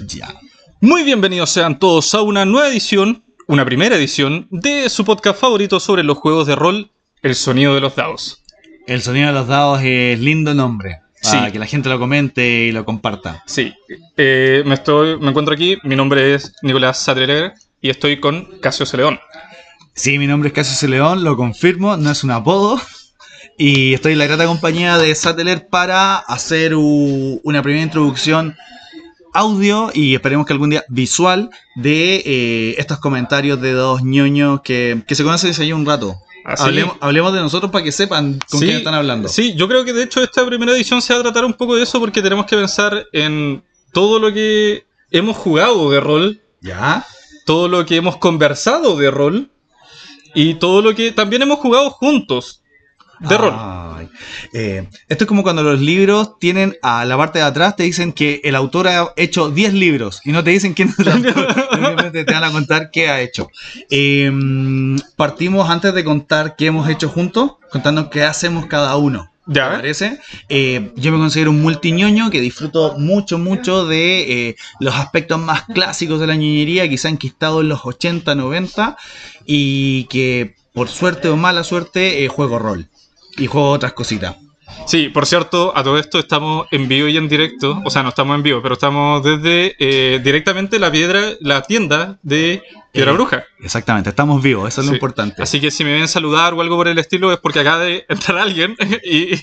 Ya. Muy bienvenidos sean todos a una nueva edición, una primera edición, de su podcast favorito sobre los juegos de rol, El Sonido de los Dados. El sonido de los dados es lindo nombre. Para Sí. que la gente lo comente y lo comparta. Sí, eh, me, estoy, me encuentro aquí, mi nombre es Nicolás Satreler y estoy con Casio Celedón. Sí, mi nombre es Casio C. León, lo confirmo, no es un apodo. Y estoy en la grata compañía de Sateller para hacer u- una primera introducción audio y esperemos que algún día visual de eh, estos comentarios de dos ñoños que, que se conocen desde ahí un rato. Así- Hablemos, hablemos de nosotros para que sepan con Sí, quién están hablando. Sí, yo creo que de hecho esta primera edición se va a tratar un poco de eso porque tenemos que pensar en todo lo que hemos jugado de rol, ¿Ya? todo lo que hemos conversado de rol y todo lo que también hemos jugado juntos de rol. Ay. Eh, esto es como cuando los libros tienen a la parte de atrás, te dicen que el autor ha hecho 10 libros y no te dicen quién es el autor, simplemente te van a contar qué ha hecho. Eh, partimos antes de contar qué hemos hecho juntos, contando qué hacemos cada uno. ¿Te Ya, parece? Eh, yo me considero un multiñoño que disfruto mucho, mucho de eh, los aspectos más clásicos de la ñoñería han quistado en los 80, 90 y que por suerte o mala suerte eh, juego rol y juego otras cositas. Sí, por cierto, a todo esto estamos en vivo y en directo. O sea, no estamos en vivo, pero estamos desde eh, directamente la piedra, la tienda de Piedra Eh, Bruja. Exactamente, estamos vivos, eso es lo importante. Así que si me ven saludar o algo por el estilo es porque acaba de entrar alguien y... y-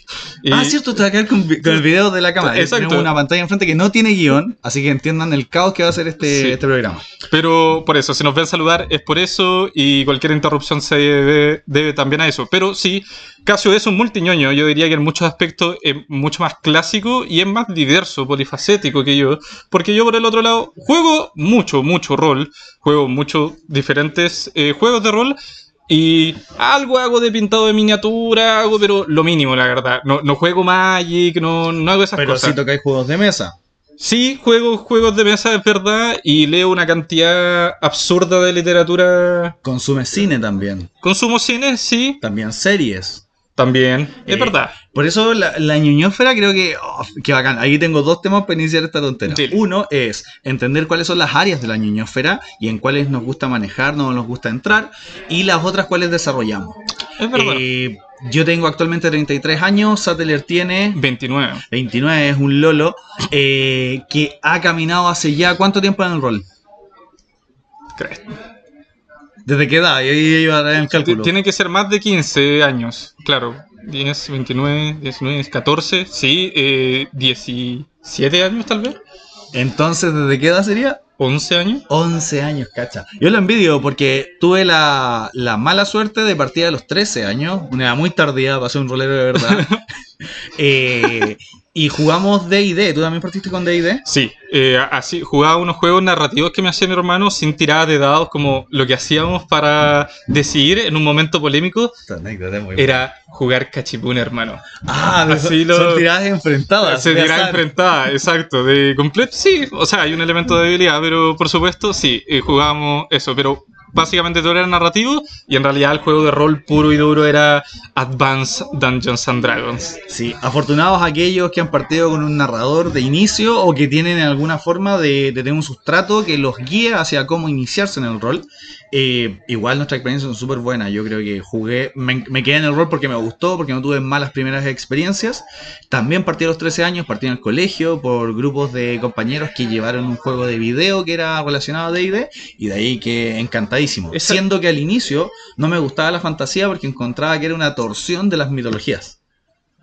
Ah, cierto, te va a quedar con, el video de la cámara. Exacto. Tenemos una pantalla enfrente que no tiene guion, así que entiendan el caos que va a ser este, Sí. este programa. Pero por eso, si nos ven saludar es por eso y cualquier interrupción se debe, debe también a eso. Pero sí, Casio es un multiñoño, yo diría que en muchos aspectos es mucho más clásico y es más diverso, polifacético que yo. Porque yo por el otro lado juego mucho, mucho rol, juego diferentes eh, juegos de rol. Y algo hago de pintado de miniatura, hago, pero lo mínimo, la verdad. No, no juego Magic, no, no hago esas Pero cosas. si tocáis juegos de mesa. Sí, juego juegos de mesa, es verdad, y leo una cantidad absurda de literatura. Consume cine también. Consumo cine, sí, También series. También, es Eh, verdad. Por eso la, la creo que, oh, que bacán. Ahí tengo dos temas para iniciar esta tontera. Uno es entender cuáles son las áreas de la ñoñósfera y en cuáles nos gusta manejar, no nos gusta entrar. Y las otras cuáles desarrollamos. Es verdad. Eh, yo tengo actualmente 33 años, Sateller tiene 29. 29, es un lolo eh, que ha caminado hace ya cuánto tiempo en el rol. ¿crees? ¿Desde qué edad? Y ahí iba a dar el cálculo. Tiene que ser más de 15 años, claro. 10, 29, 19, 14, sí, eh, 17 años tal vez. Entonces, ¿desde qué edad sería? 11 años. 11 años, cacha. Yo lo envidio porque tuve la, la mala suerte de partir a los 13 años, una edad muy tardía para ser un rolero de verdad. Eh, y jugamos D&D, ¿tú también partiste con D&D? Sí, eh, así jugaba unos juegos narrativos que me hacía mi hermano sin tiradas de dados, como lo que hacíamos para decidir en un momento polémico Esta anécdota es muy era jugar cachipún, hermano. Ah, Así son, lo- son tiradas enfrentadas. Se de dirá azar. enfrentada, exacto. De completo, sí. O sea, hay un elemento de debilidad, pero por supuesto, sí, eh, jugábamos eso. Pero básicamente todo era narrativo y en realidad el juego de rol puro y duro era Advanced Dungeons and Dragons. Sí, afortunados aquellos que han partido con un narrador de inicio o que tienen alguna forma de, de tener un sustrato que los guíe hacia cómo iniciarse en el rol. Eh, igual nuestras experiencias son súper buenas. Yo creo que jugué, me, me quedé en el rol porque me gustó, porque no tuve malas primeras experiencias. También partí a los 13 años, partí en el colegio por grupos de compañeros que llevaron un juego de video que era relacionado a DD y de ahí que encantadísimo. Esa- Siendo que al inicio no me gustaba la fantasía porque encontraba que era una torsión de las mitologías.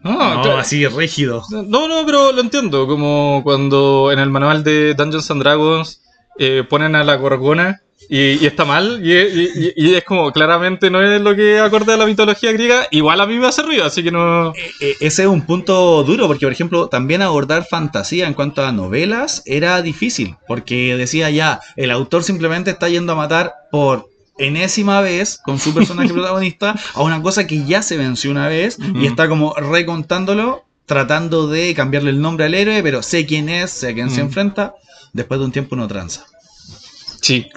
No, No, claro. así rígido. No, no, pero lo entiendo. Como cuando en el manual de Dungeons and Dragons eh, ponen a la gorgona y, y está mal, y, y- y- es como claramente no es lo que acorde a la mitología griega, igual a mí me hace ruido, así que no. Eh, eh, ese es un punto duro, porque por ejemplo, también abordar fantasía en cuanto a novelas era difícil, porque decía ya, el autor simplemente está yendo a matar por enésima vez con su personaje protagonista a una cosa que ya se venció una vez y está como recontándolo, tratando de cambiarle el nombre al héroe, pero sé quién es, sé a quién se Mm. enfrenta, después de un tiempo uno tranza. Sí.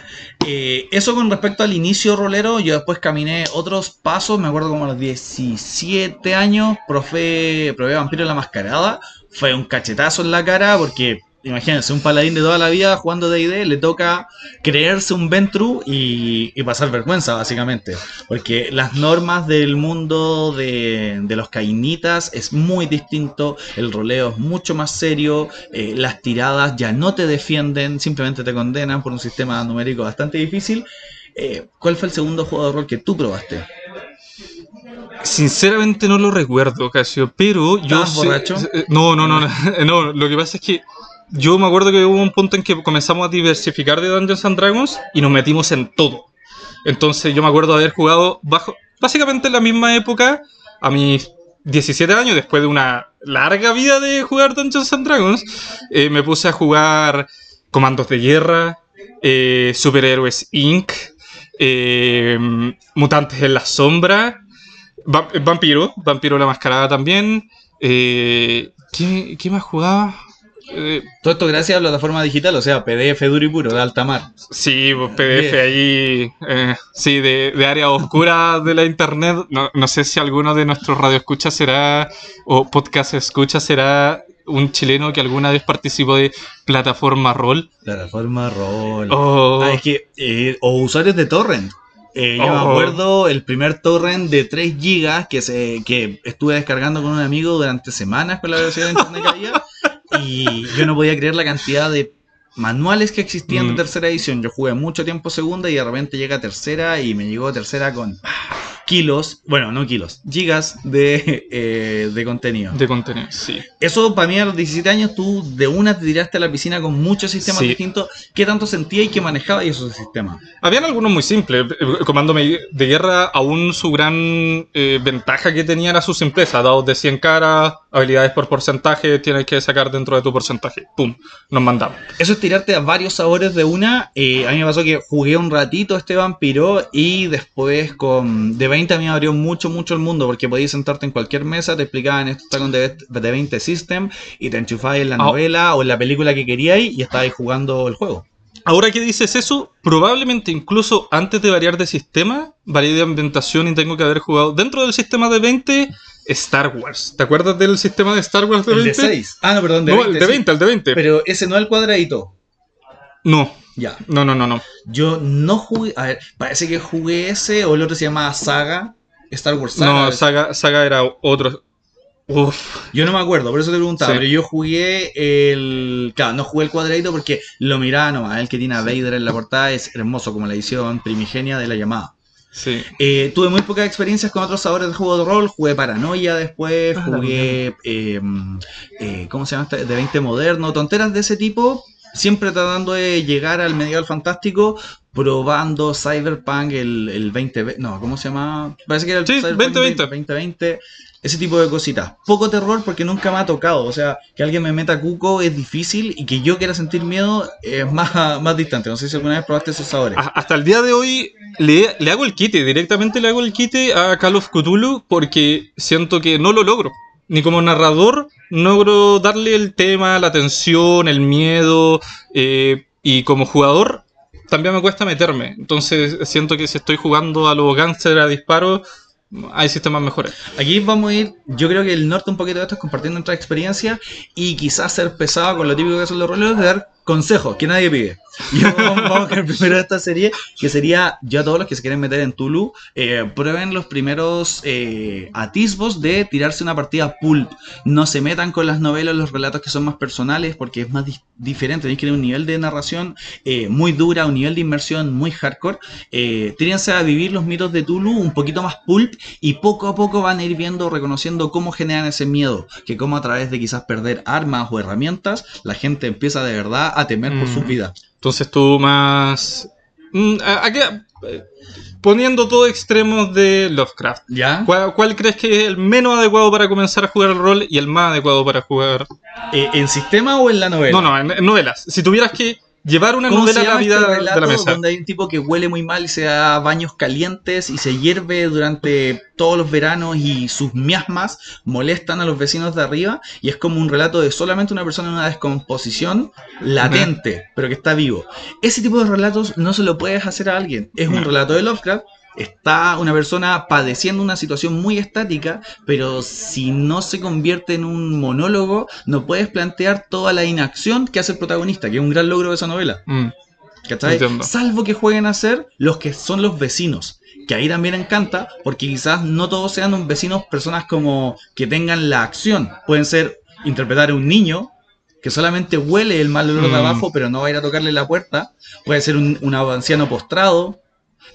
Eh, eso con respecto al inicio rolero, yo después caminé otros pasos, me acuerdo como a los 17 años, profe, probé Vampiro en la Mascarada, fue un cachetazo en la cara porque imagínense, un paladín de toda la vida jugando D&D le toca creerse un Ventru y, y pasar vergüenza, básicamente. Porque las normas del mundo de, de los cainitas es muy distinto, el roleo es mucho más serio, eh, las tiradas ya no te defienden, simplemente te condenan por un sistema numérico bastante difícil. Eh, ¿Cuál fue el segundo juego de rol que tú probaste? Sinceramente no lo recuerdo, Casio, pero yo... ¿Estabas sé- borracho? eh, No, no, no, no, no, lo que pasa es que yo me acuerdo que hubo un punto en que comenzamos a diversificar de Dungeons and Dragons y nos metimos en todo. Entonces yo me acuerdo de haber jugado bajo, básicamente en la misma época, a mis 17 años, después de una larga vida de jugar Dungeons and Dragons, eh, me puse a jugar Comandos de Guerra, eh, Superhéroes Inc., eh, Mutantes en la Sombra, Va- Vampiro, Vampiro la Mascarada también. eh, ¿qué, qué más jugaba? Eh, Todo esto gracias a plataforma digital, o sea, PDF duro y puro, de alta mar. Sí, pues, PDF Bien. ahí, eh, sí, de, de área oscura de la internet. No, no sé si alguno de nuestros radioescuchas será, o podcast escucha será un chileno que alguna vez participó de plataforma rol. Plataforma rol. Oh, Ah, es que, eh, o usuarios de torrent. Eh, yo me Oh. acuerdo el primer torrent de 3 gigas que, se, que estuve descargando con un amigo durante semanas con la velocidad de internet que había. Y yo no podía creer la cantidad de manuales que existían de Mm. tercera edición. Yo jugué mucho tiempo segunda y de repente llega tercera y me llegó tercera con kilos, bueno, no kilos, gigas de, eh, de contenido. de contenido, sí. Eso para mí a los 17 años tú de una te tiraste a la piscina con muchos sistemas Sí. distintos. ¿Qué tanto sentía y qué manejaba esos sistemas? Habían algunos muy simples. El Comando Me- de guerra, aún su gran eh, ventaja que tenía era su simpleza. Dados de 100 caras, habilidades por porcentaje, tienes que sacar dentro de tu porcentaje. ¡Pum! Nos mandamos. Eso es tirarte a varios sabores de una. Eh, a mí me pasó que jugué un ratito este vampiro y después con de 20 a mí me abrió mucho, mucho el mundo porque podías sentarte en cualquier mesa, te explicaban esto está con de, de 20 System y te enchufabas en la Ah. novela o en la película que queríais y estabais jugando el juego. Ahora que dices eso, probablemente incluso antes de variar de sistema, varié de ambientación y tengo que haber jugado dentro del sistema de 20 Star Wars. ¿Te acuerdas del sistema de Star Wars de El 20? de 6. Ah, no, perdón, de no, 20. el de sí. 20, el de 20. Pero ese no es el cuadradito. No, Ya. no, no, no, no. Yo no jugué. A ver, parece que jugué ese o el otro se llamaba Saga. Star Wars Saga. No, Saga, Saga era otro. Uf. Yo no me acuerdo, por eso te preguntaba. Sí. Pero yo jugué el. Claro, no jugué el cuadradito porque lo miraba nomás. El que tiene a Vader en la portada es hermoso, como la edición primigenia de la llamada. Sí. Eh, tuve muy pocas experiencias con otros sabores de juego de rol. Jugué Paranoia después, Ah, jugué. eh, eh, ¿Cómo se llama? este? De 20 moderno, tonteras de ese tipo. Siempre tratando de llegar al medieval fantástico, probando Cyberpunk, el, el 20. No, ¿cómo se llama? Parece que era el Sí, Cyberpunk 2020. 2020. Ese tipo de cositas. Poco terror porque nunca me ha tocado. O sea, que alguien me meta cuco es difícil y que yo quiera sentir miedo es más, más distante. No sé si alguna vez probaste esos sabores. Hasta el día de hoy le, le hago el quite, directamente le hago el quite a Call of Cthulhu porque siento que no lo logro. Ni como narrador logro darle el tema, la tensión, el miedo. eh, y como jugador también me cuesta meterme. Entonces siento que si estoy jugando a los gangsters a disparos, hay sistemas mejores. Aquí vamos a ir, yo creo que el norte un poquito de esto es compartiendo nuestra experiencia y quizás ser pesado con lo típico que son los roles de dar consejos que nadie pide. Y vamos, con el primero de esta serie, que sería yo a todos los que se quieren meter en Tulu, eh, prueben los primeros eh, atisbos de tirarse una partida pulp. No se metan con las novelas, los relatos que son más personales, porque es más di- diferente. Tenéis que tener un nivel de narración eh, muy dura, un nivel de inmersión muy hardcore. Tírense a vivir los mitos de Tulu un poquito más pulp y poco a poco van a ir viendo, reconociendo cómo generan ese miedo, que como a través de quizás perder armas o herramientas, la gente empieza de verdad a temer por Mm. sus vidas. Entonces tú más... mm, poniendo todo extremos de Lovecraft. ¿Ya? ¿Cuál, cuál crees que es el menos adecuado para comenzar a jugar el rol y el más adecuado para jugar? Eh, ¿En sistema o en la novela? No, no, en, en novelas. Si tuvieras que llevar una ¿Cómo novela a la vida este de la mesa. donde hay un tipo que huele muy mal y se da baños calientes y se hierve durante todos los veranos y sus miasmas molestan a los vecinos de arriba y es como un relato de solamente una persona en una descomposición latente, pero que está vivo. Ese tipo de relatos no se lo puedes hacer a alguien. Es un relato de Lovecraft está una persona padeciendo una situación muy estática, pero si no se convierte en un monólogo, no puedes plantear toda la inacción que hace el protagonista, que es un gran logro de esa novela. Mm, ¿Cachai? Salvo que jueguen a ser los que son los vecinos. Que ahí también encanta, porque quizás no todos sean un vecinos personas como que tengan la acción. Pueden ser interpretar a un niño que solamente huele el mal olor de Mm. abajo, pero no va a ir a tocarle la puerta. Puede ser un, un anciano postrado.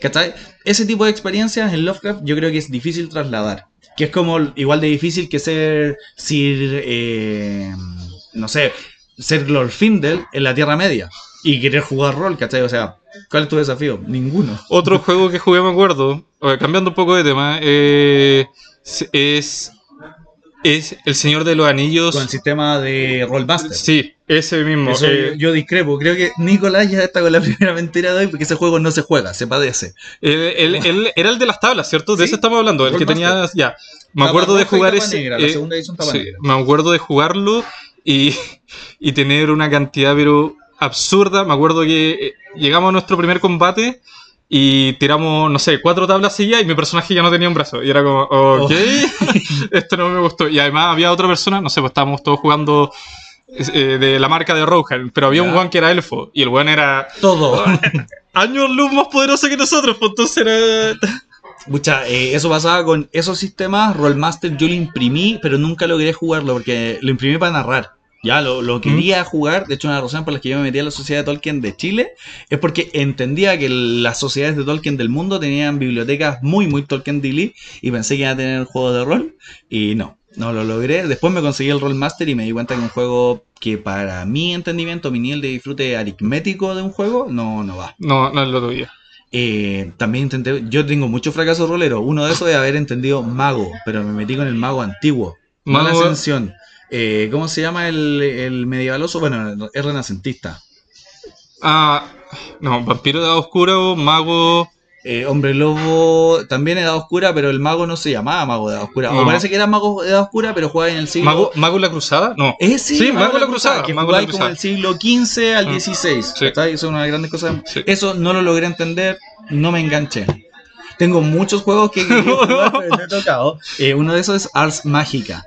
¿Cachai? Ese tipo de experiencias en Lovecraft yo creo que es difícil trasladar. Que es como igual de difícil que ser Sir, eh, no sé, ser Glorfindel en la Tierra Media y querer jugar rol, ¿cachai? O sea, ¿cuál es tu desafío? Ninguno. Otro juego que jugué, me acuerdo, cambiando un poco de tema, eh, es, es El Señor de los Anillos. Con el sistema de Rollmaster. Sí, ese mismo. Eso eh, yo, discrepo. Creo que Nicolás ya está con la primera mentira de hoy porque ese juego no se juega, se padece. él- él- él era el de las tablas, ¿cierto? De Sí, ese estamos hablando, el que tenía. Ya. Me acuerdo de jugar ese. negra, la eh, tapa sí, me acuerdo de jugarlo y, y tener una cantidad, pero absurda. Me acuerdo que eh, llegamos a nuestro primer combate y tiramos, no sé, cuatro tablas seguidas y mi personaje ya no tenía un brazo. Y era como, ok, esto no me gustó. Y además había otra persona, no sé, pues estábamos todos jugando eh, de la marca de Rohan, pero había un one que era elfo y el one era Todo. años luz más poderoso que nosotros, pues entonces era... Mucha, eh, eso pasaba con esos sistemas. Rollmaster yo lo imprimí, pero nunca logré jugarlo porque lo imprimí para narrar. Ya lo, lo quería jugar. De hecho, una razón por la que yo me metí a la Sociedad de Tolkien de Chile es porque entendía que las sociedades de Tolkien del mundo tenían bibliotecas muy, muy Tolkien Dilly y pensé que iba a tener juegos de rol. Y no, no lo logré. Después me conseguí el Rollmaster y me di cuenta que un juego que para mi entendimiento, mi nivel de disfrute aritmético de un juego, no, no va. No, no es lo tuyo. Eh, también intenté, yo tengo muchos fracasos roleros. Uno de esos es haber entendido mago, pero me metí con el mago antiguo, no la Mago- ascensión. Eh, ¿Cómo se llama el, el medievaloso? Bueno, es renacentista. Ah, no, vampiro de edad oscura o mago... Eh, hombre lobo también edad oscura, pero el mago no se llamaba mago de edad oscura. O No. parece que era mago de edad oscura, pero jugaba en el siglo. ¿Mago, ¿Mago la cruzada? No. Ese, Sí, Mago de la Cruzada, que Mago la como Cruzada. del siglo XV al XVI. sí. ¿cachai? Eso es una de las grandes cosas. Sí. Eso no lo logré entender, no me enganché. Tengo muchos juegos que quería jugar, pero no he tocado. Eh, uno de esos es Ars Mágica.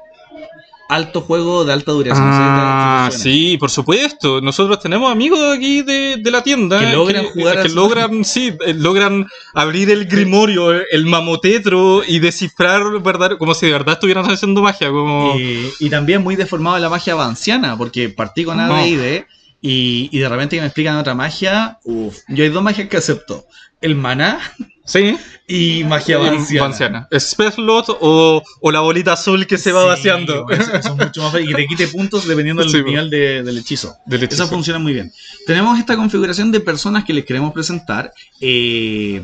Alto juego de alta duración. Ah, ¿sí? Por supuesto. Nosotros tenemos amigos aquí de, de la tienda Que logran jugar que al- logran, sí, eh, logran abrir el grimorio, eh, el mamotetro y descifrar verdad, como si de verdad estuvieran haciendo magia, como Eh, y también muy deformado la magia vanciana, porque partí con No. AD&D y, y de repente que me explican otra magia, uff, yo hay dos magias que acepto. El maná sí, y magia vanciana. vanciana. Spell Slot o, o la bolita azul que se va Sí, vaciando. bueno, es mucho más fácil. Y te quite puntos dependiendo del Sí, nivel de- del hechizo. Del hechizo. Eso funciona muy bien. Tenemos esta configuración de personas que les queremos presentar. Eh,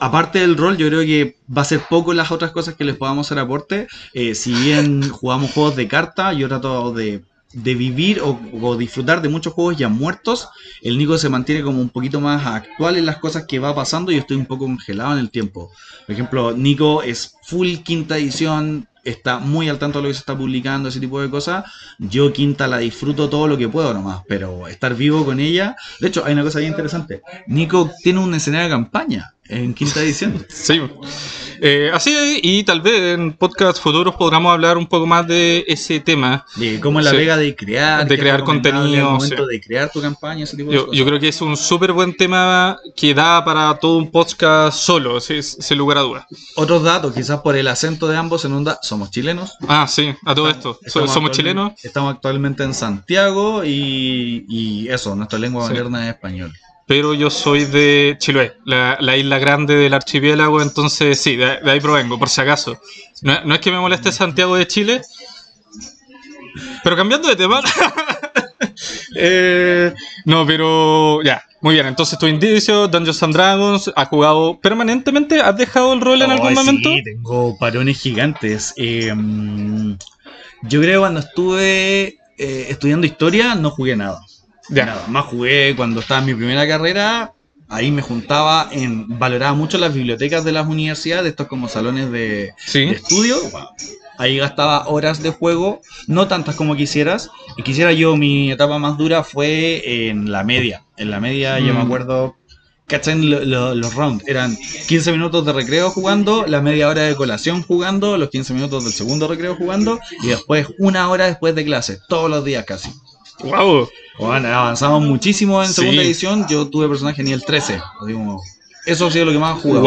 aparte del rol, yo creo que va a ser poco las otras cosas que les podamos hacer aporte. Eh, si bien jugamos juegos de carta, yo trato de, de vivir o, disfrutar de muchos juegos ya muertos. El Nico se mantiene como un poquito más actual en las cosas que va pasando y estoy un poco congelado en el tiempo. Por ejemplo, Nico es full quinta edición, está muy al tanto de lo que se está publicando, ese tipo de cosas. Yo quinta la disfruto todo lo que puedo nomás, pero estar vivo con ella. De hecho, hay una cosa bien interesante. Nico tiene un escenario de campaña en quinta edición. Sí. Eh, así es, y tal vez en podcast futuros podamos hablar un poco más de ese tema. De cómo es la Sí. pega de crear, De crear contenido, momento sí. de crear tu campaña, ese tipo de Yo, cosas. yo creo que es un súper buen tema que da para todo un podcast solo, sin, sin lugar a dudas. Otros datos, quizás por el acento de ambos en onda, somos chilenos. Ah, sí, a todo esto. Estamos somos chilenos. Estamos actualmente en Santiago y, y eso, nuestra lengua Sí. materna es español. Pero yo soy de Chiloé, la, la isla grande del archipiélago, entonces sí, de, de ahí provengo, por si acaso. No, no es que me moleste Santiago de Chile, pero cambiando de tema. Eh, no, pero ya, muy bien. Entonces tu indicio, Dungeons and Dragons, ¿has jugado permanentemente? ¿Has dejado el rol en algún momento? Sí, tengo parones gigantes. Eh, yo creo que cuando estuve eh, estudiando historia no jugué nada. Ya. Nada. Más jugué cuando estaba en mi primera carrera. Ahí me juntaba en. Valoraba mucho las bibliotecas de las universidades, estos como salones de, Sí. de estudio. Ahí gastaba horas de juego, no tantas como quisieras. Y quisiera yo, mi etapa más dura fue en la media. En la media yo me Mm. acuerdo ¿Cachan lo- lo- los rounds? Eran 15 minutos de recreo jugando, la media hora de colación jugando, los 15 minutos del segundo recreo jugando y después una hora después de clase, todos los días casi. ¡Wow! Bueno, avanzamos muchísimo en Sí. segunda edición. Yo tuve personaje nivel 13. así como- eso ha sido lo que más he jugado.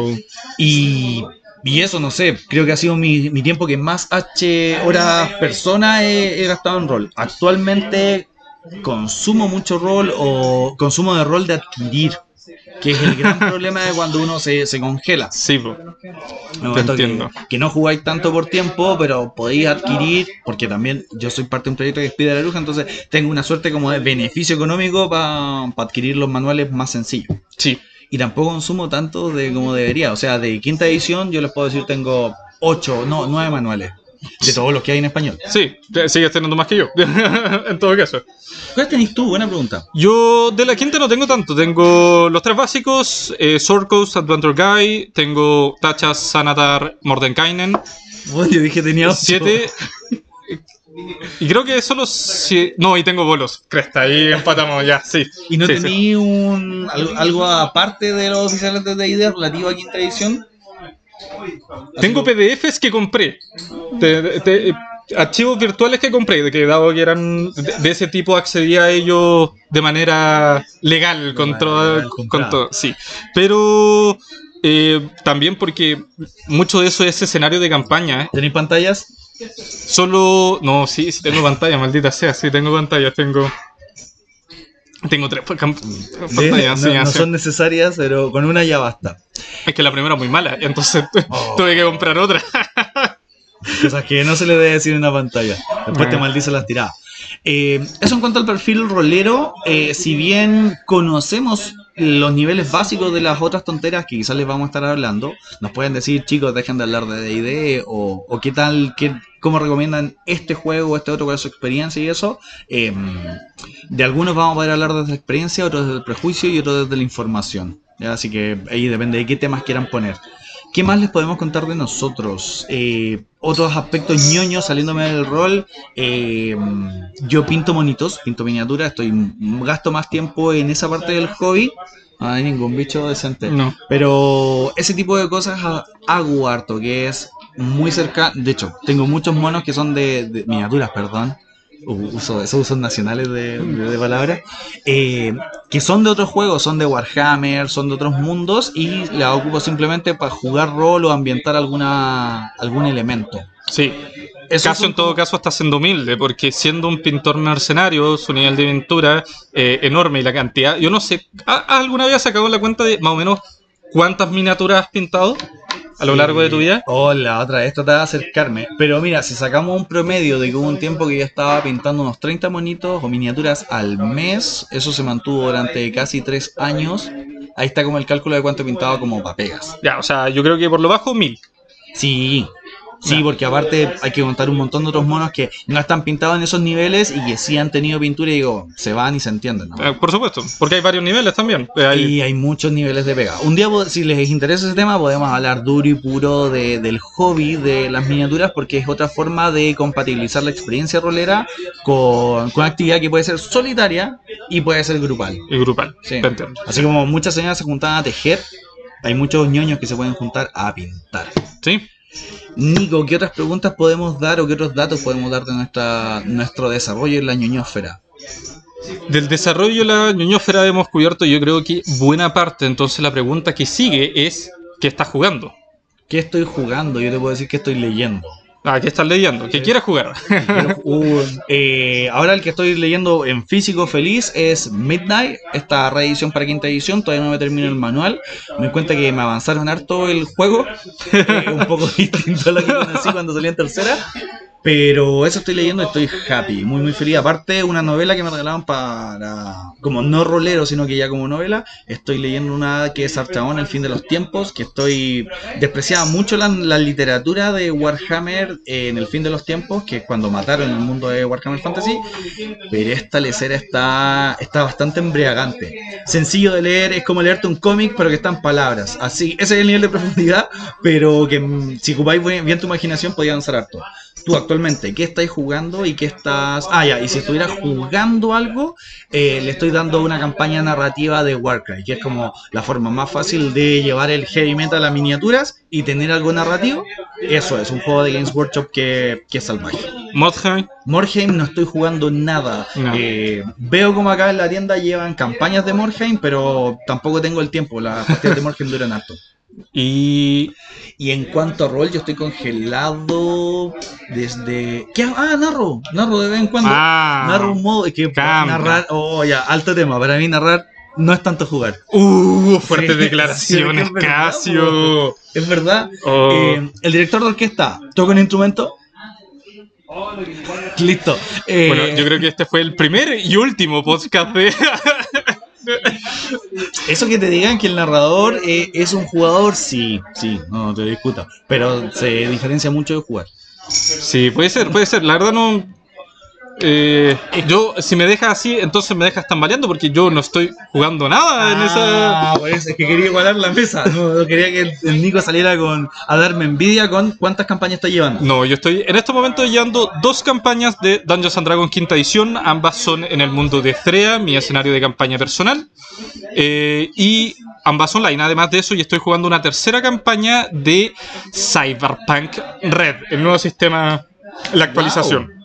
¡Wow! Y, y eso, no sé, creo que ha sido mi, mi tiempo que más H horas persona he, he gastado en rol. Actualmente consumo mucho rol o consumo de rol de adquirir, que es el gran problema de cuando uno se, se congela. Sí, po. Que, entiendo. que no jugáis tanto por tiempo, pero podéis adquirir, porque también yo soy parte de un proyecto que es Pide la Luja, entonces tengo una suerte como de beneficio económico para adquirir los manuales más sencillos. Sí. Y tampoco consumo tanto de como debería. O sea, de quinta edición yo les puedo decir tengo 8, no, 9 manuales. De todos los que hay en español. Sí, sigues teniendo más que yo. en todo caso. ¿Cuál tenés tú? Buena pregunta. Yo de la quinta no tengo tanto. Tengo los tres básicos: eh, Sword Coast Adventure Guy. Tengo Tachas, Sanatar, Mordenkainen. Bueno, yo dije tenía 8. Siete. Y creo que solo si... No, y tengo bolos. Cresta, ahí empatamos ya, sí. ¿Y no Sí, sí. tení un, algo, algo aparte de los oficiales de D&D relativo a quinta edición? Tengo PDFs que compré. Archivos virtuales que compré, de que dado que eran de, de ese tipo accedía a ellos de manera legal con todo, con sí. Pero eh, también porque mucho de eso es escenario de campaña. ¿eh? ¿Tenéis pantallas? Solo. No, sí, sí tengo pantalla, maldita sea, sí tengo pantalla, tengo. Tengo tres cam- pantallas, no, sí, no son necesarias, pero con una ya basta. Es que la primera es muy mala, entonces Oh. tuve que comprar otra. Cosas que no se le debe decir en una pantalla. Después te maldice las tiradas. Eh, eso en cuanto al perfil rolero, eh, si bien conocemos los niveles básicos de las otras tonteras que quizás les vamos a estar hablando, nos pueden decir, chicos, dejen de hablar de D&D o, qué tal, qué, cómo recomiendan este juego o este otro, es su experiencia y eso. Eh, de algunos vamos a poder hablar desde la experiencia, otros desde el prejuicio y otros desde la información. Así que ahí depende de qué temas quieran poner. ¿Qué más les podemos contar de nosotros? Eh, otros aspectos ñoños saliéndome del rol. eh, yo pinto monitos, pinto miniaturas, estoy gasto más tiempo en esa parte del hobby. No hay ningún bicho decente. No. Pero ese tipo de cosas ha- hago harto, que es muy cerca. De hecho, tengo muchos monos que son de, de- miniaturas, perdón. Uso esos usos nacionales de, de- de palabras. eh, que son de otros juegos, son de Warhammer, son de otros mundos. Y la ocupo simplemente para jugar rol o ambientar alguna algún elemento. Sí. Eso Caso en todo caso está siendo humilde, porque siendo un pintor mercenario, su nivel de aventura eh, enorme y la cantidad. Yo no sé, ¿ha- ¿alguna vez has sacado la cuenta de más o menos cuántas miniaturas has pintado a lo largo de tu vida? Hola, otra vez trataba de acercarme. Pero mira, si sacamos un promedio de que hubo un tiempo que yo estaba pintando unos 30 monitos o miniaturas al mes, eso se mantuvo durante casi 3 años. Ahí está como el cálculo de cuánto he pintado como papegas. Ya, o sea, yo creo que por lo bajo mil. Sí, sí, porque aparte hay que contar un montón de otros monos que no están pintados en esos niveles y que sí han tenido pintura y digo, se van y se entienden. ¿no? Eh, por supuesto, porque hay varios niveles también. Eh, hay- Y hay muchos niveles de pega. Un día, si les interesa ese tema, podemos hablar duro y puro de- del hobby de las miniaturas, porque es otra forma de compatibilizar la experiencia rolera con, con actividad que puede ser solitaria y puede ser grupal. y grupal. Sí. Así como muchas señoras se juntaban a tejer, hay muchos ñoños que se pueden juntar a pintar. Sí. Nico, ¿qué otras preguntas podemos dar o qué otros datos podemos dar de nuestra, nuestro desarrollo en la ñoñósfera? Del desarrollo de la ñoñósfera hemos cubierto yo creo que buena parte. Entonces la pregunta que sigue es ¿qué estás jugando? ¿Qué estoy jugando? Yo te puedo decir que estoy leyendo. Ah, ¿qué estás leyendo? ¿Qué quieres jugar? Quiero- uh, eh, ahora el que estoy leyendo en físico feliz es Midnight, esta reedición para quinta edición, todavía no me termino el manual, me di cuenta que me avanzaron harto el juego, eh, un poco distinto a lo que conocí cuando salía en tercera, pero eso estoy leyendo y estoy happy, muy muy feliz, aparte una novela que me regalaban para, como no rolero, sino que ya como novela, estoy leyendo una que es Archabón, El fin de los tiempos, que estoy despreciaba mucho la, literatura de Warhammer en el fin de los tiempos, que es cuando mataron el mundo de Warhammer Fantasy, pero esta lecera está, está bastante embriagante. Sencillo de leer, es como leerte un cómic, pero que está en palabras. Así, ese es el nivel de profundidad, pero que si ocupáis bien tu imaginación podía avanzar harto. Tú actualmente, ¿qué estáis jugando y qué estás... Ah, ya, y si estuvieras jugando algo, eh, le estoy dando una campaña narrativa de Warcry, que es como la forma más fácil de llevar el heavy metal a miniaturas y tener algo narrativo. Eso es, un juego de Games Workshop que, que es salvaje. Modheim. Morheim no estoy jugando nada. No. Eh, veo como acá en la tienda llevan campañas de Morheim, pero tampoco tengo el tiempo. Las partidas de Morheim duran harto. Y Y en cuanto a rol, yo estoy congelado desde. ¿Qué? Ah, narro. Narro de vez en cuando. Ah. narro un modo. Que Cambia. narrar. Oh, ya, alto tema. Para mí, narrar no es tanto jugar. Uh, fuertes Sí, declaraciones, sí, es verdad, Casio. Es verdad. Oh. Eh, el director de orquesta toca un instrumento. Listo. Eh, Bueno, yo creo que este fue el primer y último podcast de. Eso que te digan que el narrador eh, es un jugador, sí, sí, no te discuto. Pero se diferencia mucho de jugar. sí, puede ser, puede ser. La verdad no. Eh, yo, si me dejas así, entonces me dejas tambaleando porque yo no estoy jugando nada en esa. Ah, por eso es que quería igualar la mesa. No, no quería que el, el Nico saliera con, a darme envidia con cuántas campañas está llevando. No, yo estoy en este momento llevando dos campañas de Dungeons and Dragons quinta edición. Ambas son en el mundo de Threa, mi escenario de campaña personal. Eh, y ambas online. Además de eso, y estoy jugando una tercera campaña de Cyberpunk Red, el nuevo sistema, la actualización.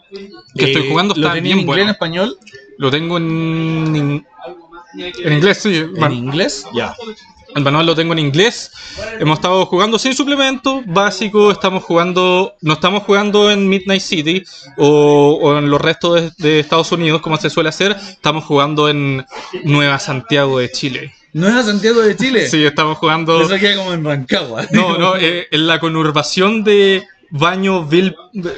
Que estoy Eh, jugando ¿Lo está bien en inglés, bueno. en español? Lo tengo en, en, en inglés, sí. ¿En man- inglés? Ya. el manual lo tengo en inglés. Hemos estado jugando sin suplemento básico. Estamos jugando, no estamos jugando en Midnight City o, o en los restos de, de Estados Unidos como se suele hacer. Estamos jugando en Nueva Santiago de Chile. ¿No era Santiago de Chile? Sí, estamos jugando. Eso queda como en Rancagua. No, no, eh, en la conurbación de Baño Vil-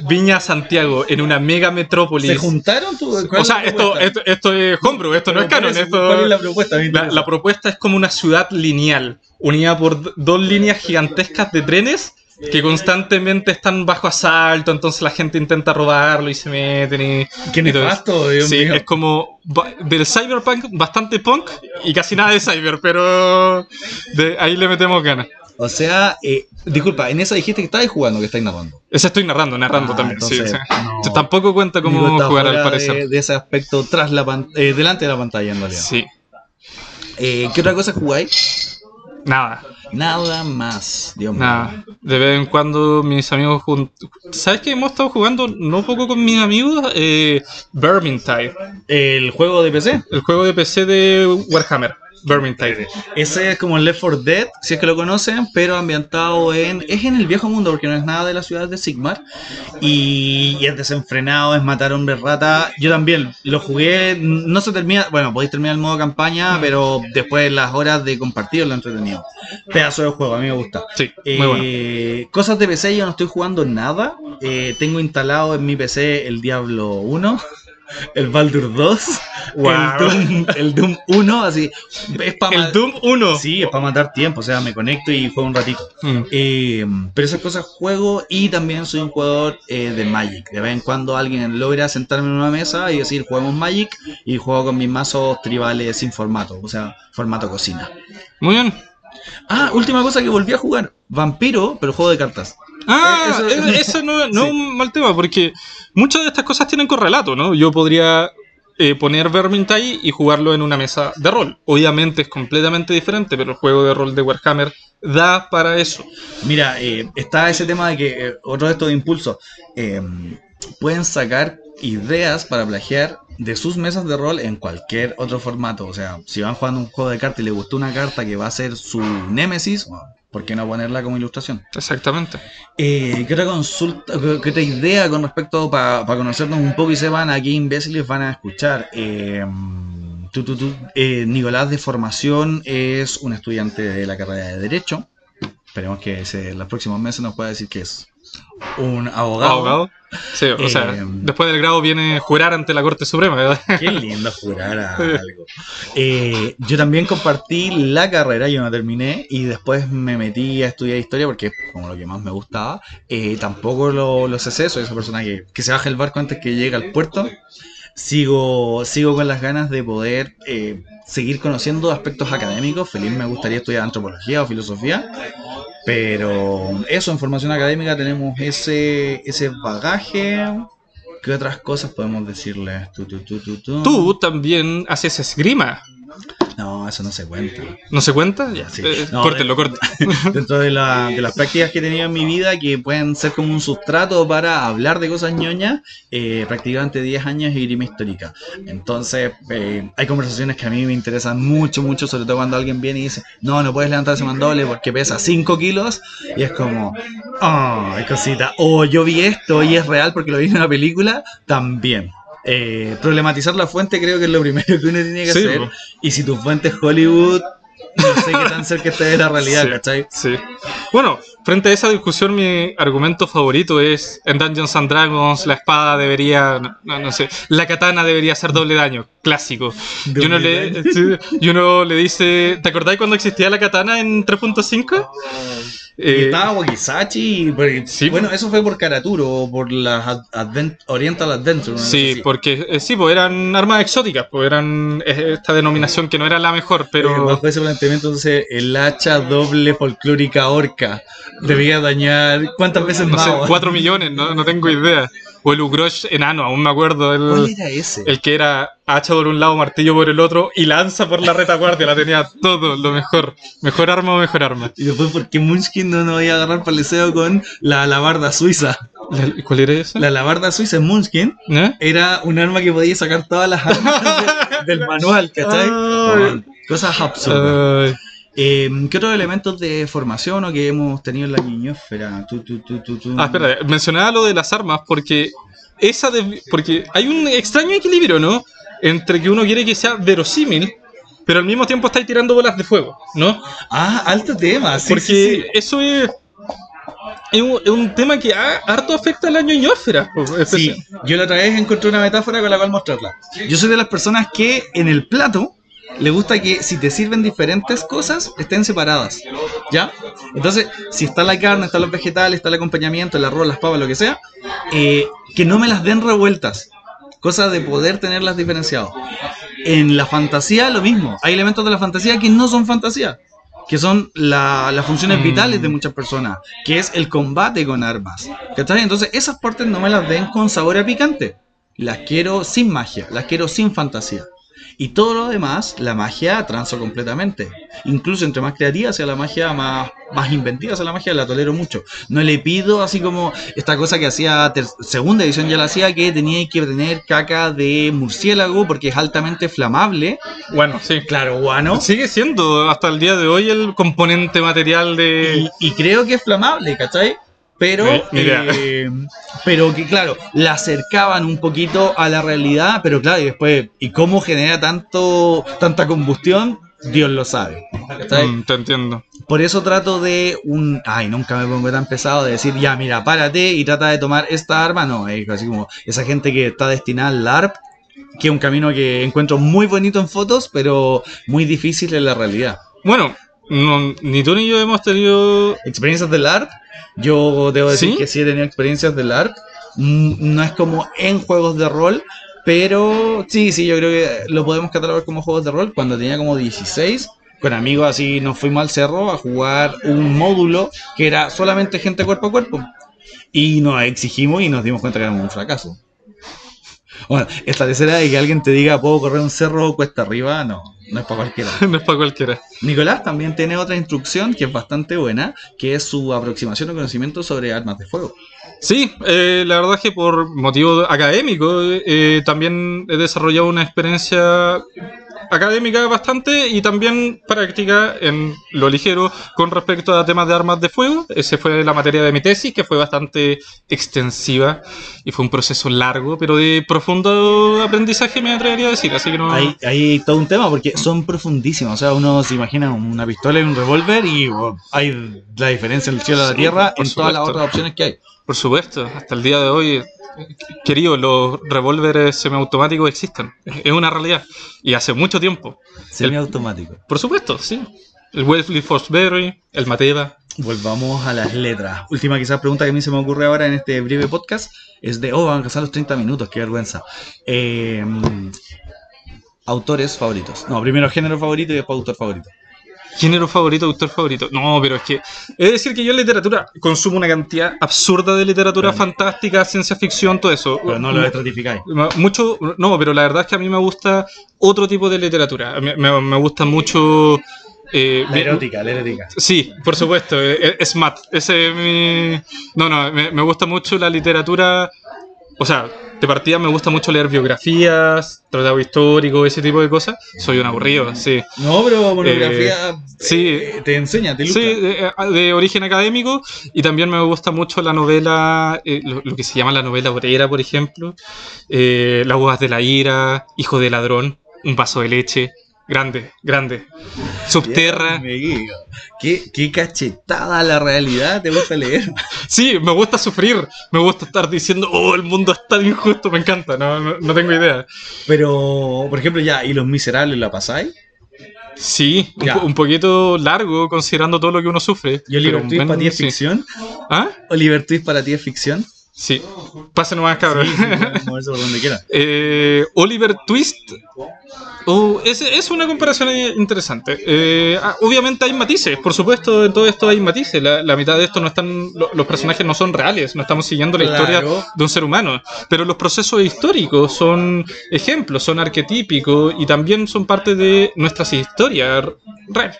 Viña Santiago, en una mega metrópolis. ¿Se juntaron? ¿Tú? ¿Cuál O sea, esto, esto, esto es homebrew, esto no es canon. eso, Esto, ¿Cuál es la propuesta? La, propuesta es como una ciudad lineal, unida por dos líneas gigantescas de trenes que constantemente están bajo asalto, entonces la gente intenta robarlo y se meten y... Qué nefasto, Dios Sí, mío. es como del cyberpunk bastante punk y casi nada de cyber, pero de ahí le metemos ganas. O sea, eh, disculpa, en esa dijiste que estabas jugando, que estáis narrando. Esa estoy narrando, narrando Ah, también. sí, entonces, no. Tampoco cuenta cómo jugar al parecer. De, de ese aspecto tras la eh, delante de la pantalla, en realidad. Sí, Eh, ¿Qué otra cosa jugáis? nada. Nada más, Dios mío. Nada, de vez en cuando mis amigos jun- ¿Sabes que hemos estado jugando no poco con mis amigos? Eh, Vermintide, El juego de PC. el juego de PC de Warhammer, Vermintide. Ese es como el Left 4 Dead, si es que lo conocen, pero ambientado en. Es en el viejo mundo, porque no es nada de la ciudad de Sigmar. Y, y es desenfrenado, es matar hombres rata. Yo también lo jugué, no se termina. Bueno, podéis terminar el modo campaña, pero después las horas de compartir lo entretenido. Pedazo de juego, a mí me gusta. Sí, muy bueno. Eh, Cosas de PC yo no estoy jugando nada. Eh, tengo instalado en mi PC el Diablo 1, el Baldur 2, Wow. el, Doom, el Doom 1, así. Es para El Doom 1. Sí, es para matar tiempo, o sea, me conecto y juego un ratito. Mm. Eh, pero esas cosas juego y también soy un jugador eh, de Magic. De vez en cuando alguien logra sentarme en una mesa y decir juguemos Magic y juego con mis mazos tribales sin formato, o sea, formato cocina. Muy bien. Ah, última cosa que volví a jugar. Vampiro, pero juego de cartas. Ah, Eso- eso, eso no, no es un mal tema, porque muchas de estas cosas tienen correlato, ¿no? Yo podría eh, poner Vermintide y jugarlo en una mesa de rol. Obviamente es completamente diferente, pero el juego de rol de Warhammer da para eso. Mira, eh, está ese tema de que, eh, otro de estos impulsos, eh, pueden sacar ideas para plagiar de sus mesas de rol en cualquier otro formato. O sea, si van jugando un juego de cartas y les gustó una carta que va a ser su némesis, ¿por qué no ponerla como ilustración? Exactamente. Eh, ¿Qué otra consulta, qué, qué otra idea con respecto para conocernos un poco y sepan a qué imbéciles van a escuchar? Eh, tú, tú, tú, eh, Nicolás de formación es un estudiante de la carrera de Derecho. Esperemos que se- en los próximos meses nos pueda decir que es un abogado. Abogado. Sí, o sea, Eh, después del grado viene jurar ante la Corte Suprema, ¿verdad? Qué lindo jurar a algo. Eh, yo también compartí la carrera, yo no terminé, y después me metí a estudiar historia porque es como lo que más me gustaba. Eh, tampoco lo, lo sé, soy esa persona que, que se baja el barco antes que llegue al puerto. sigo, sigo con las ganas de poder eh, seguir conociendo aspectos académicos. Feliz me gustaría estudiar antropología o filosofía. Pero eso, en formación académica tenemos ese, ese bagaje. ¿Qué otras cosas podemos decirles? Tú, tú, también haces esgrima. No, eso no se cuenta. ¿No se cuenta? Ya, Sí. eh, No, córtelo. Dentro de, la- de las prácticas que he tenido en mi vida, que pueden ser como un sustrato para hablar de cosas ñoñas, eh, practicé durante 10 años esgrima histórica. Entonces, eh, hay conversaciones que a mí me interesan mucho, mucho, sobre todo cuando alguien viene y dice, no, no puedes levantar ese mandoble porque pesa 5 kilos, y es como, oh, hay cosita. O yo vi esto y es real porque lo vi en una película, también. Eh, problematizar la fuente creo que es lo primero que uno tiene que Sí, hacer. Y si tu fuente es Hollywood, no sé qué tan cerca esté de la realidad, Sí. ¿cachai? Sí. Bueno, frente a esa discusión, mi argumento favorito es en Dungeons and Dragons la espada debería, no, sé, la katana debería hacer doble daño, clásico. Y uno, le, sí, y uno le dice, ¿te acordáis cuando existía la katana en 3.5? Y Eh, estaba Wakizachi, sí. bueno, eso fue por Karaturo, o por las Ad- Advent- Oriental Adventure. Sí, así. porque eh, sí, pues eran armas exóticas, pues eran eh, esta denominación que no era la mejor, Eh, pero bajo ese planteamiento, entonces, el hacha doble folclórica orca debía dañar cuántas veces no más. sé? 4 millones, no, no tengo idea. O el Ugrosh enano, aún me acuerdo. el- ¿Cuál era ese? El que era hacha por un lado, martillo por el otro y lanza por la retaguardia, la tenía todo, lo mejor. Mejor arma o mejor arma. Y después, ¿por qué Munchkin no nos iba a agarrar deseo con la alabarda suiza? ¿La- ¿Cuál era esa? La alabarda suiza en Munchkin ¿Eh? era un arma que podía sacar todas las armas de- del manual, ¿cachai? Ay. Cosas absurdas. Ay, Eh, ¿Qué otros elementos de formación o que hemos tenido en la niñosfera? Tu. Ah, espera, mencionaba lo de las armas porque esa porque hay un extraño equilibrio, ¿no? Entre que uno quiere que sea verosímil, pero al mismo tiempo está ahí tirando bolas de fuego, ¿no? Ah, alto tema, sí, porque sí, sí. eso es, es, un, es un tema que ha- harto afecta a la ñoñósfera. Sí, yo la otra vez encontré una metáfora con la cual mostrarla. Yo soy de las personas que en el plato le gusta que si te sirven diferentes cosas estén separadas. ¿Ya? Entonces, si está la carne, están los vegetales, está el acompañamiento, el arroz, las papas, lo que sea, eh, que no me las den revueltas. Cosa de poder tenerlas diferenciadas. En la fantasía lo mismo. Hay elementos de la fantasía que no son fantasía. Que son la- las funciones Mm. vitales de muchas personas. Que es el combate con armas. ¿Cachai? Entonces esas partes no me las den con sabor a picante. Las quiero sin magia. Las quiero sin fantasía. Y todo lo demás, la magia transo completamente. Incluso entre más creativa sea la magia, más, más inventiva sea la magia, la tolero mucho. No le pido así como esta cosa que hacía segunda edición ya la hacía, que tenía que tener caca de murciélago porque es altamente flamable. Bueno, sí. Claro, guano. Sigue siendo hasta el día de hoy el componente material de... Y, y creo que es flamable, ¿cachai? Pero, eh, pero que claro, la acercaban un poquito a la realidad, pero claro, y después, ¿y cómo genera tanto, tanta combustión? Dios lo sabe. Mm, te entiendo. Por eso trato de un. Ay, nunca me pongo tan pesado de decir, ya, mira, párate y trata de tomar esta arma. No, es así como esa gente que está destinada al LARP, que es un camino que encuentro muy bonito en fotos, pero muy difícil en la realidad. Bueno, no- ni tú ni yo hemos tenido... experiencias del ARP. Yo debo decir ¿Sí? que sí he tenido experiencias del ARP. Mm, No es como en juegos de rol, pero sí, sí, yo creo que lo podemos catalogar como juegos de rol. Cuando tenía como 16, con amigos así nos fuimos al cerro a jugar un módulo que era solamente gente cuerpo a cuerpo. Y nos exigimos y nos dimos cuenta que era un fracaso. Bueno, esta tercera de que alguien te diga puedo correr un cerro cuesta arriba, no, no es para cualquiera. no es para cualquiera. Nicolás también tiene otra instrucción que es bastante buena, que es su aproximación o conocimiento sobre armas de fuego. Sí, eh, la verdad es que por motivo académico eh, también he desarrollado una experiencia académica bastante y también práctica en lo ligero con respecto a temas de armas de fuego. Esa fue la materia de mi tesis, que fue bastante extensiva y fue un proceso largo, pero de profundo aprendizaje me atrevería a decir. Así que no. Hay, hay todo un tema porque son profundísimos. O sea, uno se imagina una pistola y un revólver y wow, hay la diferencia en el cielo y la tierra por en todas las otras opciones que hay. Por supuesto, hasta el día de hoy, querido, los revólveres semiautomáticos existen. Es una realidad. Y hace mucho tiempo. Semiautomático. Por supuesto, sí. El Wesley Fosbury, el Mateva. Volvamos a las letras. Última quizás pregunta que a mí se me ocurre ahora en este breve podcast es de, oh, van a pasar los 30 minutos, qué vergüenza. Eh, autores favoritos. No, primero género favorito y después autor favorito. Género favorito, autor favorito. No, pero es que. Es decir, que yo en literatura consumo una cantidad absurda de literatura fantástica, ciencia ficción, todo eso. Pero no lo estratificáis. Mucho. No, pero la verdad es que a mí me gusta otro tipo de literatura. Me, me- me gusta mucho. eh, La erótica, la erótica. Sí, por supuesto, eh, es Matt. Ese es mi. No, no, me, me gusta mucho la literatura. O sea, de partida me gusta mucho leer biografías, tratado histórico, ese tipo de cosas. Soy un aburrido, sí. No, pero monografía sí. eh, te enseña, te ilustra. Sí, de, de origen académico y también me gusta mucho la novela, eh, lo, lo que se llama la novela obrera, por ejemplo, eh, Las uvas de la ira, Hijo de ladrón, Un vaso de leche, grande, grande, Subterra. ¿Qué, qué cachetada la realidad te gusta leer. Sí, me gusta sufrir, me gusta estar diciendo, oh, el mundo es tan injusto, me encanta, no, no, no tengo idea. Pero, por ejemplo, ya, ¿y Los Miserables la pasáis? Sí, un, po- un poquito largo considerando todo lo que uno sufre. ¿Y Oliver Twist para ti es ficción? ¿Ah? ¿Oliver Twist para ti es ficción? Sí, pase nomás, cabrón. Moverse por donde quiera. Eh, Oliver Twist. oh, es, es una comparación interesante. Eh, ah, obviamente hay matices, por supuesto, en todo esto hay matices. La, la mitad de esto no están. lo- los personajes no son reales, no estamos siguiendo la historia Claro. de un ser humano. Pero los procesos históricos son ejemplos, son arquetípicos y también son parte de nuestras historias. real.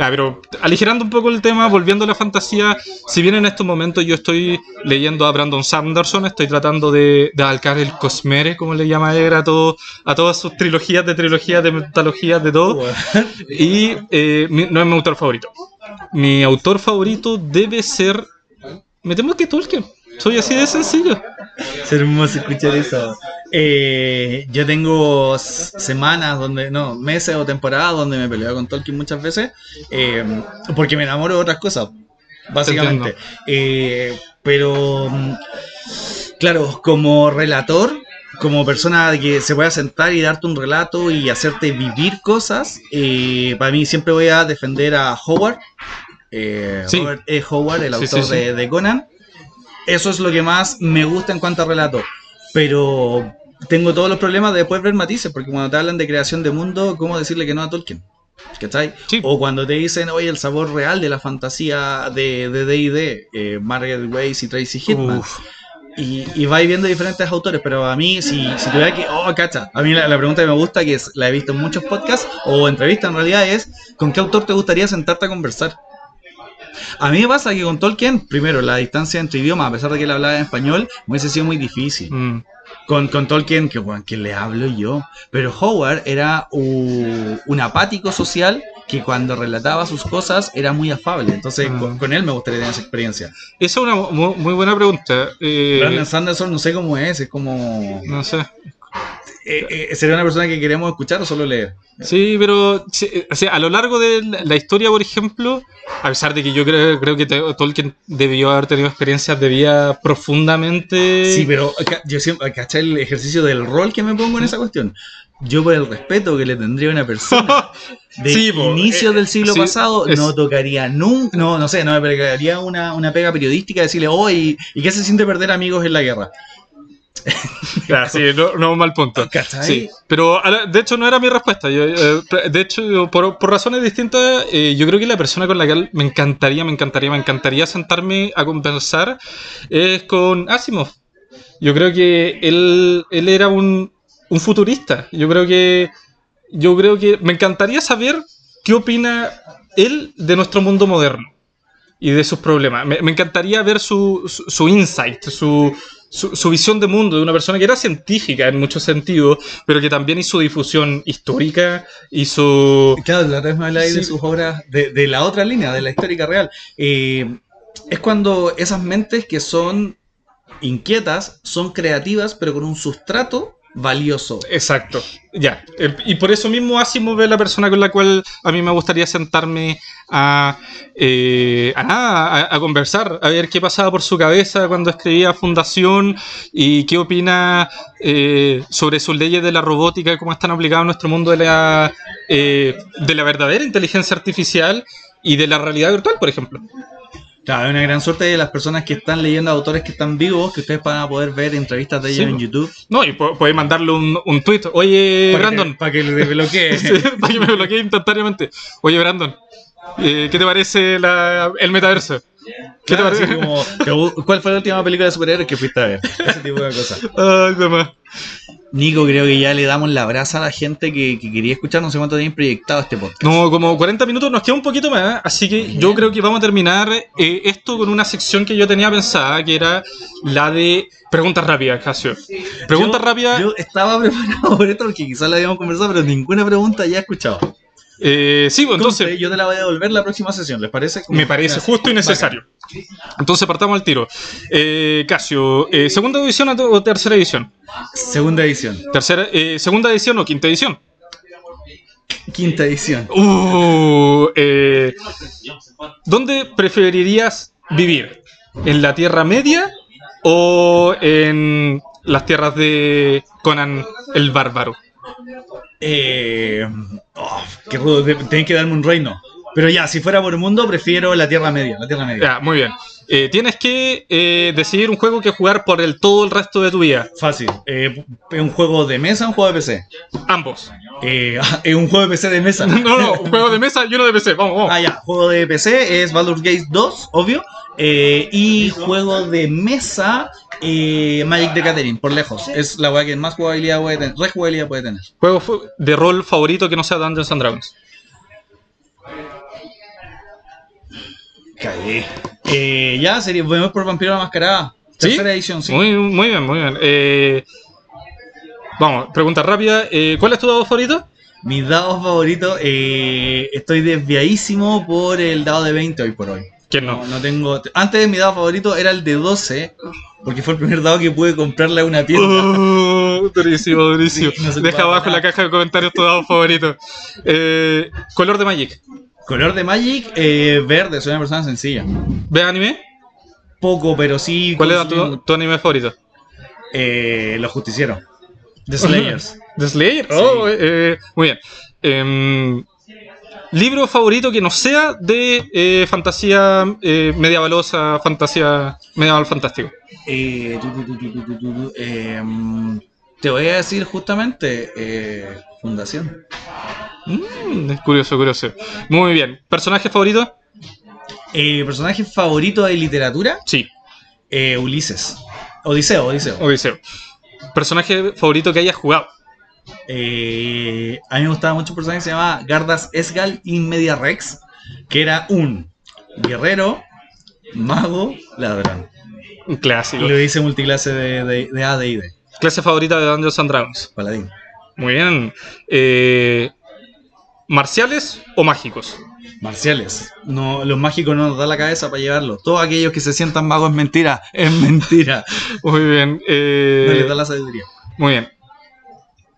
Ah, pero aligerando un poco el tema, volviendo a la fantasía, si bien en estos momentos yo estoy leyendo a Brandon Sanderson, estoy tratando de, de abarcar el cosmere, como le llama él, a, todo, a todas sus trilogías de trilogías, de metodologías, de todo. Y eh, no es mi autor favorito. Mi autor favorito debe ser. Me temo que Tolkien. Soy así de sencillo. Es hermoso escuchar eso. Eh, yo tengo semanas donde, no, meses o temporadas donde me peleo con Tolkien muchas veces, eh, porque me enamoro de otras cosas, básicamente. Eh, pero, claro, como relator, como persona que se pueda sentar y darte un relato y hacerte vivir cosas, para mí siempre voy a defender a Howard, Sí. Robert E. Howard, el autor sí, sí. De, de Conan. Eso es lo que más me gusta en cuanto a relato. Pero tengo todos los problemas de después ver matices, porque cuando te hablan de creación de mundo, ¿cómo decirle que no a Tolkien? ¿Cachai? Sí. O cuando te dicen, oye, el sabor real de la fantasía de de D&D, eh, Margaret Weiss y Tracy Hitman. Uf. Y, y vais viendo diferentes autores, pero a mí, si, si tuviera que. Oh, cacha. A mí la, la pregunta que me gusta, que es, la he visto en muchos podcasts o entrevistas en realidad, es: ¿con qué autor te gustaría sentarte a conversar? A mí me pasa que con Tolkien, primero, la distancia entre idiomas, a pesar de que él hablaba en español, me hubiese sido muy difícil. Mm. Con, con Tolkien, que, bueno, que le hablo yo. Pero Howard era un apático social que cuando relataba sus cosas era muy afable. Entonces, Ah. con, con él me gustaría tener esa experiencia. Esa es una mu- muy, buena pregunta. Eh, Brandon Sanderson, no sé cómo es, es como. no sé. Eh, eh, ¿Sería una persona que queremos escuchar o solo leer? Sí, pero sí, o sea, a lo largo de la, la historia, por ejemplo, a pesar de que yo creo, creo que Tolkien debió haber tenido experiencias de vida profundamente... Sí, pero yo siempre, ¿cachai el ejercicio del rol que me pongo en esa cuestión? Yo por el respeto que le tendría a una persona de Sí, inicio eh, del siglo sí, pasado, es- no tocaría nunca, no, no sé, no me pegaría una, una pega periodística decirle, oye, ¿y qué se siente perder amigos en la guerra? Sí, no, no mal punto. Sí, pero de hecho no era mi respuesta. Yo, eh, de hecho, por, por razones distintas, eh, yo creo que la persona con la que me encantaría, me encantaría, me encantaría sentarme a conversar es con Asimov. Yo creo que él, él era un, un futurista. Yo creo que yo creo que me encantaría saber qué opina él de nuestro mundo moderno y de sus problemas. Me, me encantaría ver su, su, su insight, su, su, su visión de mundo de una persona que era científica en muchos sentidos, pero que también hizo difusión histórica, hizo... Claro, la vez me habláis de sus obras, de, de la otra línea, de la histórica real. Eh, es cuando esas mentes que son inquietas, son creativas, pero con un sustrato valioso. Exacto, ya. Y por eso mismo Asimov es la persona con la cual a mí me gustaría sentarme a, eh, a nada, a, a conversar, a ver qué pasaba por su cabeza cuando escribía Fundación y qué opina eh, sobre sus leyes de la robótica y cómo están aplicadas en nuestro mundo de la, eh, de la verdadera inteligencia artificial y de la realidad virtual, por ejemplo. Claro, es una gran suerte de las personas que están leyendo autores que están vivos, que ustedes van a poder ver entrevistas de ellos Sí, en. YouTube. No, y po- podéis mandarle un, un tweet. Oye, Para que- Brandon. Para que le desbloquee. Sí, para que me bloquee instantáneamente. Oye, Brandon. eh, ¿Qué te parece la- el metaverso? ¿Qué Claro, te parece? como, ¿Cuál fue la última película de superhéroes que fuiste a ver? Ese tipo de cosas. Ay, demás. Nico, creo que ya le damos la brasa a la gente que, que quería escuchar. No sé cuánto tienen proyectado este podcast. No, como 40 minutos, nos queda un poquito más, así que yo creo que vamos a terminar eh, esto con una sección que yo tenía pensada, que era la de preguntas rápidas, Casio. Preguntas rápidas, Yo estaba preparado por esto porque quizás la habíamos conversado, pero ninguna pregunta ya he escuchado. Eh, sí, pues entonces yo te la voy a devolver la próxima sesión, ¿les parece? me parece justo y necesario. Entonces partamos al tiro. Eh, Casio, eh, ¿segunda edición o te- o tercera edición? Segunda edición. Tercera, eh, ¿Segunda edición o quinta edición? Quinta edición. Uh, ¿Dónde preferirías vivir? ¿En la Tierra Media o en las tierras de Conan el Bárbaro? Eh, oh, qué rudo, tenés que darme un reino. Pero ya, si fuera por el mundo, prefiero la Tierra Media. La Tierra Media. Ya, muy bien. Eh, tienes que eh, decidir un juego que jugar por el todo el resto de tu vida. Fácil. Eh, ¿Es un juego de mesa o un juego de PC? Ambos. Eh, un juego de PC de mesa. No, no, un juego de mesa y uno de PC. Vamos, vamos. Ah, ya. Juego de PC es Baldur's Gate 2, obvio. Y juego de mesa, Magic the Gathering, por lejos. Es la weá que más jugabilidad puede tener. Rejugabilidad puede tener. Juego de rol favorito que no sea Dungeons and Dragons. Cagué. Eh, ya, sería, vemos por Vampiro la Mascarada. ¿Sí? Tercera edición, sí. Muy, muy bien, muy bien. Eh, vamos, pregunta rápida. Eh, ¿Cuál es tu dado favorito? Mi dado favorito, eh, estoy desviadísimo por el dado de 20 hoy por hoy. ¿Quién No, no? no tengo. Antes mi dado favorito era el de 12, porque fue el primer dado que pude comprarle a una tienda. Oh, durísimo, durísimo. Sí, no se Deja abajo en la caja de comentarios tu dado favorito. Eh, color de Magic. Color de Magic, eh, verde, soy una persona sencilla. ¿Ves anime? Poco, pero sí. ¿Cuál era tu, tu anime favorito? Eh, los justicieros. The Slayers. ¿The Slayer? Oh, eh, eh, muy bien. Em, libro favorito que no sea de eh, fantasía eh, medievalosa, fantasía medieval fantástico. Eh, tu, tu, tu, eh, mm, te voy a decir justamente eh, Fundación. Mm, curioso, curioso. Muy bien. ¿Personaje favorito? Eh, personaje favorito de literatura, Sí, eh, Ulises. Odiseo, Odiseo. Odiseo. ¿Personaje favorito que hayas jugado? Eh, a mí me gustaba mucho un personaje que se llamaba Gardas Esgal in Media Rex, que era un guerrero, mago, ladrón. Un Y clásico. lo hice multiclase de, de, de A, D y D. Clase favorita de Dungeons and Dragons. Paladín. Muy bien. Eh, ¿Marciales o mágicos? Marciales. No, los mágicos no nos da la cabeza para llevarlos. Todos aquellos que se sientan magos es mentira. Es mentira. Muy bien. eh, No les da la sabiduría. Muy bien.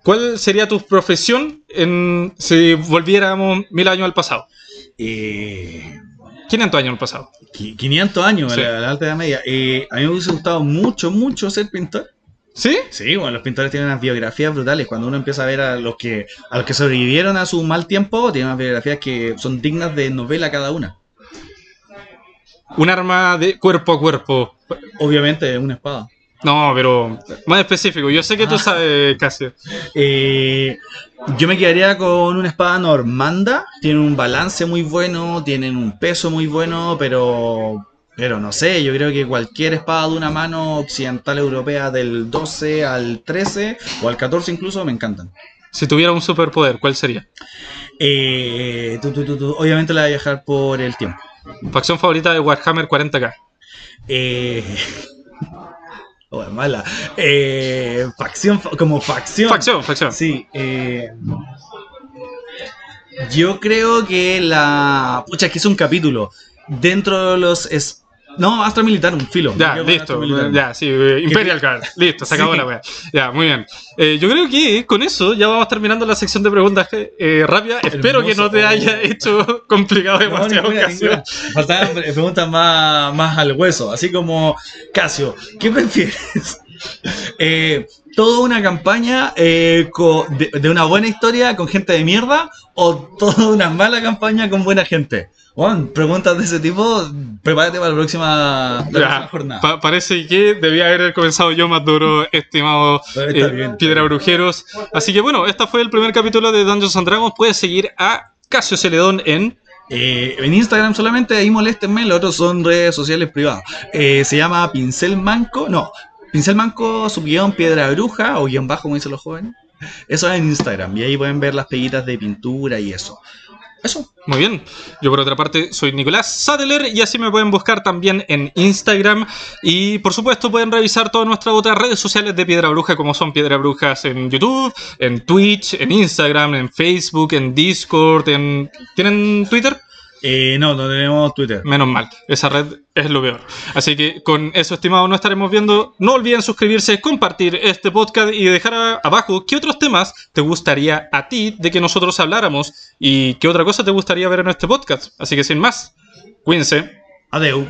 ¿Cuál sería tu profesión en, si volviéramos mil años al pasado? Eh, 500 años al pasado. qui- 500 años, Sí. a la, la alta edad media. Eh, a mí me hubiese gustado mucho, mucho ser pintor. ¿Sí? Sí, bueno, los pintores tienen unas biografías brutales. Cuando uno empieza a ver a los que a los que sobrevivieron a su mal tiempo, tienen unas biografías que son dignas de novela cada una. Un arma de cuerpo a cuerpo. Obviamente, una espada. No, pero más específico. Yo sé que tú Ah. sabes, Casio. Eh, yo me quedaría con una espada normanda. Tienen un balance muy bueno, tienen un peso muy bueno, pero, pero no sé, yo creo que cualquier espada de una mano occidental europea del 12 al 13 o al 14 incluso me encantan. Si tuviera un superpoder, ¿cuál sería? Eh, obviamente la voy a viajar por el tiempo. Facción favorita de Warhammer 40k. Eh, oh, es mala. Eh, facción, fa- como facción. Facción, facción. Sí, eh, yo creo que la. Pucha, es que es un capítulo. Dentro de los. No, Astra Militar, un filo. Ya, listo. Ya, sí, eh, Imperial Guard. Listo, se acabó Sí. la wea. Ya, muy bien. Eh, yo creo que con eso ya vamos terminando la sección de preguntas eh, rápidas. Espero que no te haya hecho complicado No, demasiado. Casio. ninguna. Faltaban pre- preguntas más, más al hueso. Así como, Casio, ¿qué prefieres? Eh, ¿Toda una campaña eh, de una buena historia con gente de mierda o toda una mala campaña con buena gente? Juan, preguntas de ese tipo, prepárate para la próxima, la Ya, próxima jornada. pa- parece que debía haber comenzado yo más duro, estimado eh. Piedra Brujeros. Así que bueno, este fue el primer capítulo de Dungeons and Dragons. Puedes seguir a Casio Celedón en Eh, en Instagram solamente, ahí moléstenme, los otros son redes sociales privadas. Eh, se llama Pincel Manco, no, Pincel Manco, su guion Piedra Bruja, o guion bajo, como dicen los jóvenes. Eso es en Instagram, y ahí pueden ver las peguitas de pintura y eso. Eso. Muy bien. Yo por otra parte soy Nicolás Sadler y así me pueden buscar también en Instagram y por supuesto pueden revisar todas nuestras otras redes sociales de Piedra Bruja como son Piedra Brujas en YouTube, en Twitch, en Instagram, en Facebook, en Discord, en... ¿Tienen Twitter? Eh, no, no tenemos Twitter. Menos mal, esa red es lo peor. Así que con eso, estimado, nos estaremos viendo. No olviden suscribirse, compartir este podcast y dejar abajo qué otros temas te gustaría a ti de que nosotros habláramos y qué otra cosa te gustaría ver en este podcast. Así que sin más, cuídense. Adeu.